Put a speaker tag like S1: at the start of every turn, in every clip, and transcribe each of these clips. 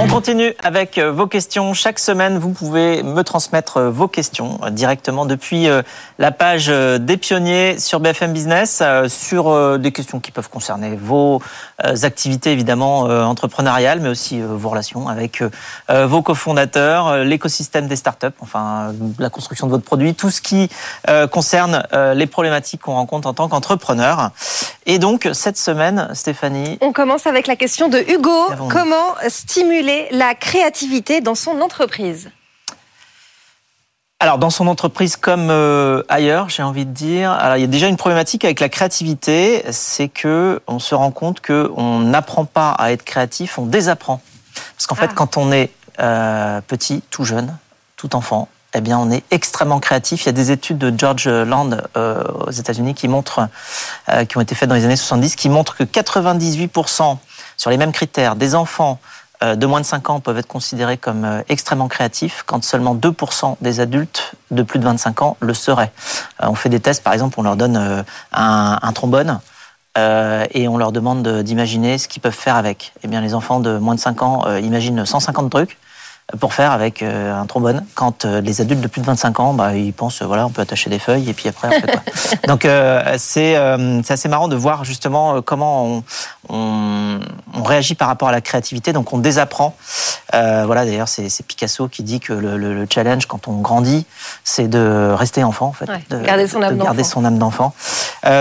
S1: On continue avec euh, vos questions. Chaque semaine, vous pouvez me transmettre euh, vos questions euh, directement depuis la page des pionniers sur BFM Business sur des questions qui peuvent concerner vos activités évidemment entrepreneuriales, mais aussi vos relations avec vos cofondateurs, l'écosystème des startups, enfin la construction de votre produit, tout ce qui concerne les problématiques qu'on rencontre en tant qu'entrepreneur. Et donc cette semaine, Stéphanie,
S2: on commence avec la question de Hugo. Comment stimuler la créativité dans son entreprise
S1: alors dans son entreprise comme euh, ailleurs, j'ai envie de dire, alors il y a déjà une problématique avec la créativité, c'est que on se rend compte que on n'apprend pas à être créatif, on désapprend. Parce qu'en fait, ah. quand on est euh, petit, tout jeune, tout enfant, eh bien, on est extrêmement créatif. Il y a des études de George Land euh, aux États-Unis qui montrent, qui ont été faites dans les années 70, qui montrent que 98% sur les mêmes critères des enfants de moins de 5 ans peuvent être considérés comme euh, extrêmement créatifs, quand seulement 2% des adultes de plus de 25 ans le seraient. Euh, on fait des tests, par exemple, on leur donne un, trombone. et on leur demande d'imaginer ce qu'ils peuvent faire avec. Eh bien, les enfants de moins de 5 ans imaginent 150 trucs pour faire avec euh, un trombone. Quand euh, les adultes de plus de 25 ans, bah, ils pensent, voilà, on peut attacher des feuilles et puis après, on fait quoi. Donc, euh, c'est assez marrant de voir justement comment on, on, on, réagit par rapport à la créativité. Donc, on désapprend. voilà, d'ailleurs, c'est Picasso qui dit que le, le, challenge quand on grandit, c'est de rester enfant, en fait.
S2: de, garder son âme
S1: d'enfant. son âme d'enfant.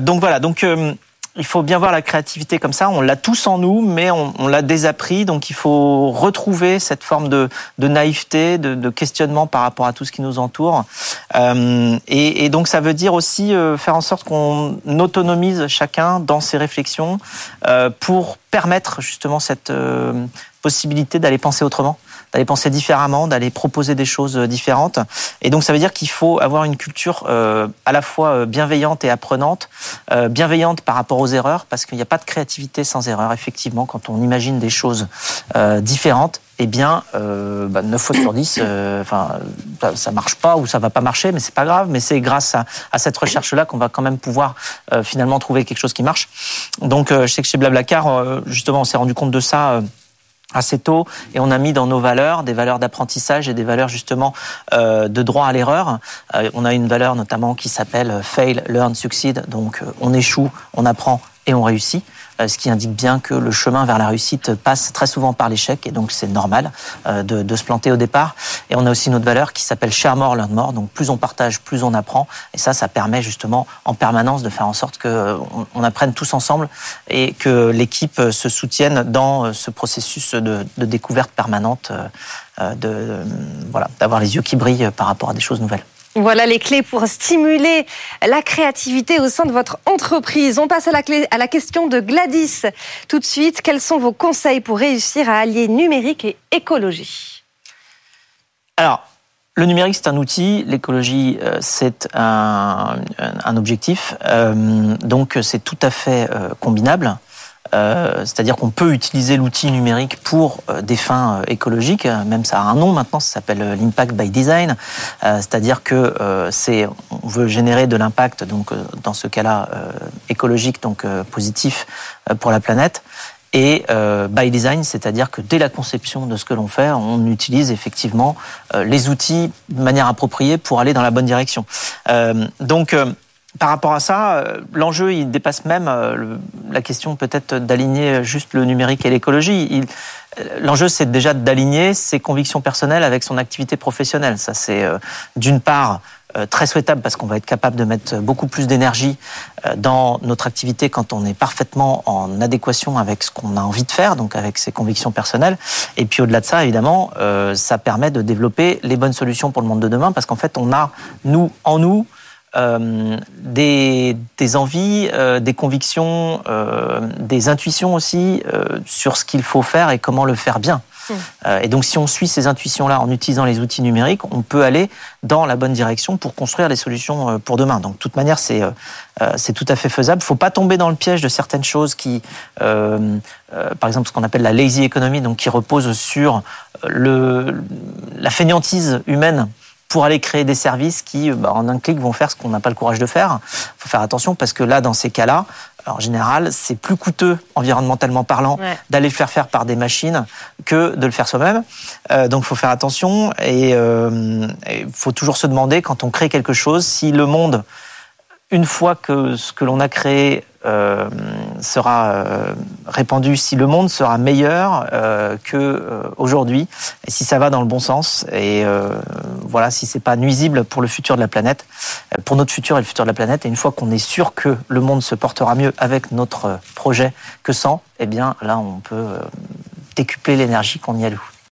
S1: donc, voilà. Donc, il faut bien voir la créativité comme ça. On l'a tous en nous, mais on, l'a désappris. Donc il faut retrouver cette forme de, naïveté, de, questionnement par rapport à tout ce qui nous entoure. Euh, et, donc ça veut dire aussi euh, faire en sorte qu'on autonomise chacun dans ses réflexions euh, pour permettre justement cette possibilité d'aller penser autrement d'aller penser différemment, d'aller proposer des choses euh, différentes. Et donc ça veut dire qu'il faut avoir une culture euh, à la fois euh, bienveillante et apprenante, bienveillante par rapport aux erreurs, parce qu'il n'y a pas de créativité sans erreur. Effectivement, quand on imagine des choses différentes, eh bien, euh, bah, 9 fois sur 10, enfin, ça, marche pas ou ça va pas marcher, mais c'est pas grave. Mais c'est grâce à, cette recherche-là qu'on va quand même pouvoir finalement trouver quelque chose qui marche. Donc, je sais que chez Blablacar, justement, on s'est rendu compte de ça assez tôt et on a mis dans nos valeurs des valeurs d'apprentissage et des valeurs justement euh, de droit à l'erreur. Euh, on a une valeur notamment qui s'appelle fail, learn, succeed. Donc euh, on échoue, on apprend et on réussit. Euh, ce qui indique bien que le chemin vers la réussite passe très souvent par l'échec, et donc c'est normal euh, de, se planter au départ. Et on a aussi une autre valeur qui s'appelle share more, learn more, donc plus on partage, plus on apprend, et ça, ça permet justement en permanence de faire en sorte qu'on euh, on apprenne tous ensemble et que l'équipe se soutienne dans ce processus de, découverte permanente, de, voilà, d'avoir les yeux qui brillent par rapport à des choses nouvelles.
S2: Voilà les clés pour stimuler la créativité au sein de votre entreprise. On passe à la, question de Gladys. Tout de suite, quels sont vos conseils pour réussir à allier numérique et écologie?
S1: Alors, le numérique, c'est un outil, l'écologie, euh, c'est un, objectif. Euh, donc, c'est tout à fait euh, combinable. Euh, c'est-à-dire qu'on peut utiliser l'outil numérique pour euh, des fins euh, écologiques, même ça a un nom maintenant, ça s'appelle l'impact by design, c'est-à-dire que c'est on veut générer de l'impact donc dans ce cas-là écologique donc positif pour la planète. Et by design, c'est-à-dire que dès la conception de ce que l'on fait, on utilise effectivement les outils de manière appropriée pour aller dans la bonne direction. donc par rapport à ça, euh, l'enjeu, il dépasse même euh, la question peut-être d'aligner juste le numérique et l'écologie. Euh, l'enjeu, c'est déjà d'aligner ses convictions personnelles avec son activité professionnelle. Ça, c'est d'une part très souhaitable parce qu'on va être capable de mettre beaucoup plus d'énergie dans notre activité quand on est parfaitement en adéquation avec ce qu'on a envie de faire, donc avec ses convictions personnelles. Et puis au-delà de ça, évidemment, ça permet de développer les bonnes solutions pour le monde de demain parce qu'en fait, on a, nous, en nous, euh, des, des, envies, euh, des convictions, euh, des intuitions aussi sur ce qu'il faut faire et comment le faire bien. Hmm. et donc, si on suit ces intuitions-là en utilisant les outils numériques, on peut aller dans la bonne direction pour construire les solutions pour demain. Donc, de toute manière, c'est c'est tout à fait faisable. Il ne faut pas tomber dans le piège de certaines choses qui, par exemple, ce qu'on appelle la lazy economy, donc qui repose sur le, la fainéantise humaine pour aller créer des services qui, bah, en un clic, vont faire ce qu'on n'a pas le courage de faire. Il faut faire attention parce que là, dans ces cas-là, en général, c'est plus coûteux, environnementalement parlant, d'aller le faire faire par des machines que de le faire soi-même. Euh, donc, il faut faire attention et il faut toujours se demander, quand on crée quelque chose, si le monde une fois que ce que l'on a créé euh, sera euh, répandu, si le monde sera meilleur euh, que euh, aujourd'hui, et si ça va dans le bon sens, et voilà, si c'est pas nuisible pour le futur de la planète, pour notre futur et le futur de la planète, et une fois qu'on est sûr que le monde se portera mieux avec notre projet que sans, eh bien là, on peut décupler l'énergie qu'on y alloue.